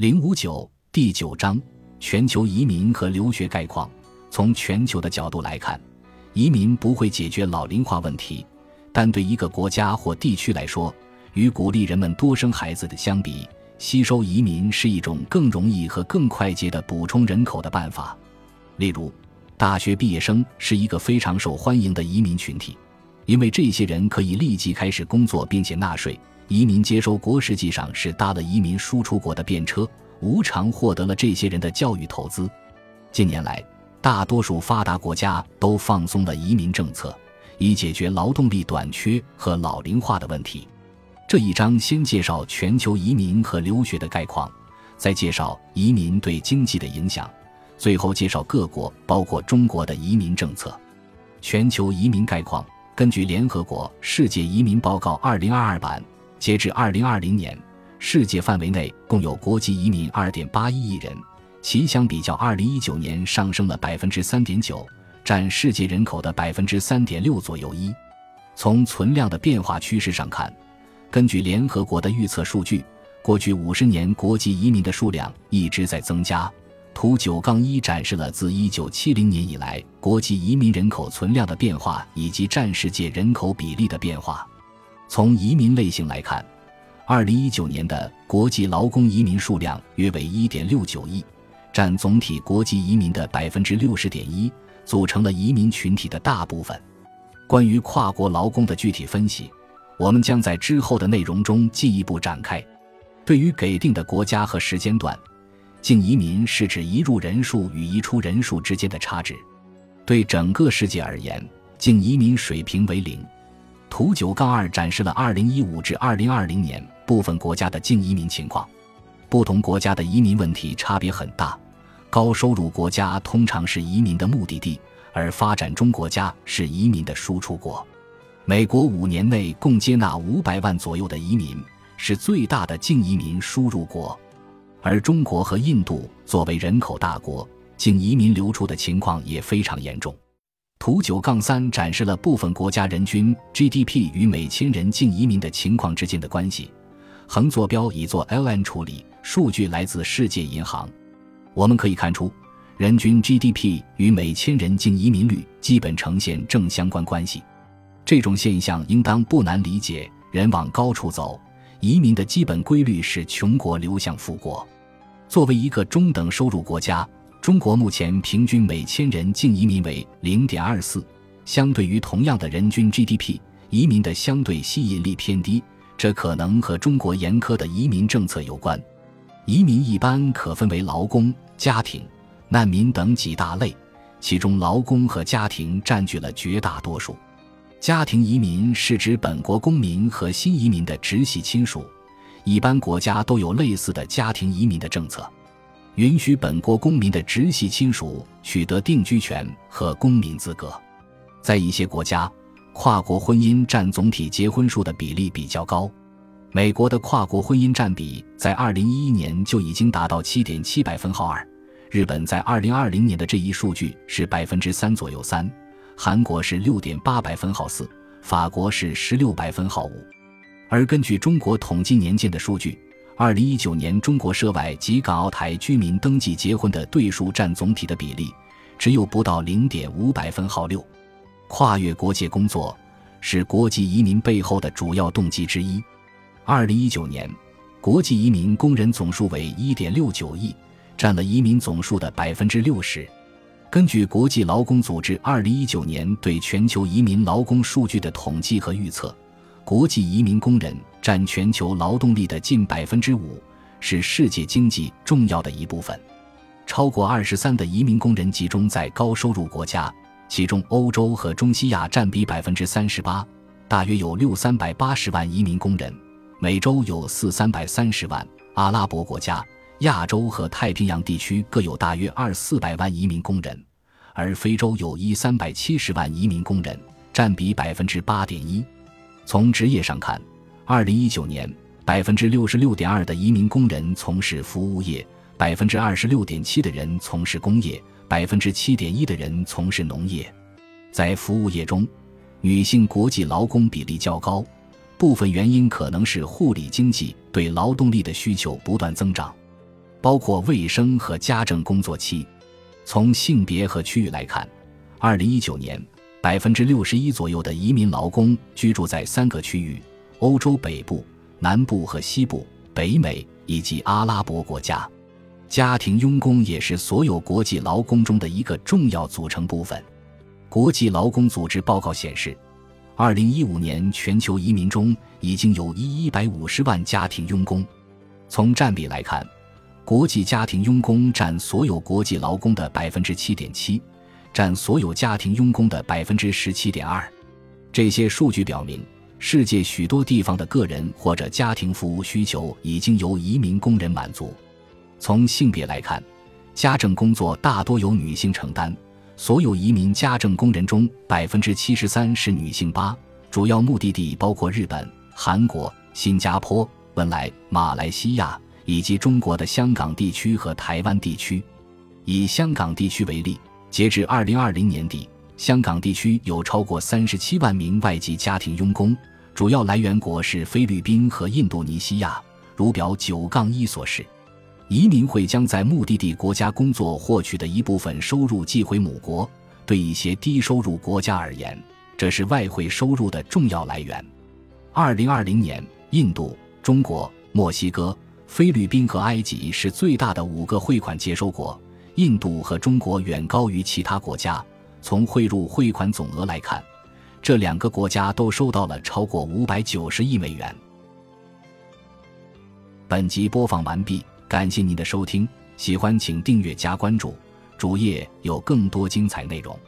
零五九第九章全球移民和留学概况。从全球的角度来看，移民不会解决老龄化问题，但对一个国家或地区来说，与鼓励人们多生孩子的相比，吸收移民是一种更容易和更快捷的补充人口的办法。例如，大学毕业生是一个非常受欢迎的移民群体，因为这些人可以立即开始工作并且纳税。移民接收国实际上是搭了移民输出国的便车，无偿获得了这些人的教育投资。近年来，大多数发达国家都放松了移民政策，以解决劳动力短缺和老龄化的问题。这一章先介绍全球移民和留学的概况，再介绍移民对经济的影响，最后介绍各国，包括中国的移民政策。全球移民概况根据联合国《世界移民报告》二零二二版。截至二零二零年，世界范围内共有国际移民二点八一亿人，其相比较二零一九年上升了百分之三点九，占世界人口的百分之三点六左右。一从存量的变化趋势上看，根据联合国的预测数据，过去五十年国际移民的数量一直在增加。图九杠一展示了自一九七零年以来国际移民人口存量的变化以及占世界人口比例的变化。从移民类型来看，二零一九年的国际劳工移民数量约为一点六九亿，占总体国际移民的百分之六十点一，组成了移民群体的大部分。关于跨国劳工的具体分析，我们将在之后的内容中进一步展开。对于给定的国家和时间段，净移民是指移入人数与移出人数之间的差值。对整个世界而言，净移民水平为零。图九杠二展示了二零一五至二零二零年部分国家的净移民情况，不同国家的移民问题差别很大。高收入国家通常是移民的目的地，而发展中国家是移民的输出国。美国五年内共接纳五百万左右的移民，是最大的净移民输入国，而中国和印度作为人口大国，净移民流出的情况也非常严重。图九杠三展示了部分国家人均 GDP 与每千人净移民的情况之间的关系，横坐标已做 LN 处理，数据来自世界银行。我们可以看出，人均 GDP 与每千人净移民率基本呈现正相关关系。这种现象应当不难理解，人往高处走，移民的基本规律是穷国流向富国。作为一个中等收入国家。中国目前平均每千人净移民为零点二四，相对于同样的人均 GDP，移民的相对吸引力偏低，这可能和中国严苛的移民政策有关。移民一般可分为劳工、家庭、难民等几大类，其中劳工和家庭占据了绝大多数。家庭移民是指本国公民和新移民的直系亲属，一般国家都有类似的家庭移民的政策。允许本国公民的直系亲属取得定居权和公民资格，在一些国家，跨国婚姻占总体结婚数的比例比较高。美国的跨国婚姻占比在2011年就已经达到7.7百分号二，日本在2020年的这一数据是百分之三左右三，韩国是6.8百分号四，法国是16百分号五。而根据中国统计年鉴的数据。二零一九年，中国涉外及港澳台居民登记结婚的对数占总体的比例只有不到零点五百分号六。跨越国界工作是国际移民背后的主要动机之一。二零一九年，国际移民工人总数为一点六九亿，占了移民总数的百分之六十。根据国际劳工组织二零一九年对全球移民劳工数据的统计和预测。国际移民工人占全球劳动力的近百分之五，是世界经济重要的一部分。超过二十三的移民工人集中在高收入国家，其中欧洲和中西亚占比百分之三十八，大约有六三百八十万移民工人；美洲有四三百三十万，阿拉伯国家、亚洲和太平洋地区各有大约二四百万移民工人，而非洲有一三百七十万移民工人，占比百分之八点一。从职业上看，二零一九年，百分之六十六点二的移民工人从事服务业，百分之二十六点七的人从事工业，百分之七点一的人从事农业。在服务业中，女性国际劳工比例较高，部分原因可能是护理经济对劳动力的需求不断增长。包括卫生和家政工作期。从性别和区域来看，二零一九年，百分之六十一左右的移民劳工居住在三个区域：欧洲北部、南部和西部、北美以及阿拉伯国家。家庭佣工也是所有国际劳工中的一个重要组成部分。国际劳工组织报告显示，二零一五年全球移民中已经有一一百五十万家庭佣工。从占比来看，国际家庭佣工占所有国际劳工的百分之七点七，占所有家庭佣工的百分之十七点二。这些数据表明，世界许多地方的个人或者家庭服务需求已经由移民工人满足。从性别来看，家政工作大多由女性承担。所有移民家政工人中，百分之七十三是女性。八主要目的地包括日本、韩国、新加坡、文莱、马来西亚以及中国的香港地区和台湾地区。以香港地区为例，截至二零二零年底，香港地区有超过三十七万名外籍家庭佣工，主要来源国是菲律宾和印度尼西亚。如表九杠一所示。移民会将在目的地国家工作获取的一部分收入寄回母国。对一些低收入国家而言，这是外汇收入的重要来源。二零二零年，印度、中国、墨西哥、菲律宾和埃及是最大的五个汇款接收国。印度和中国远高于其他国家。从汇入汇款总额来看，这两个国家都收到了超过五百九十亿美元。本集播放完毕。感谢您的收听，喜欢请订阅加关注，主页有更多精彩内容。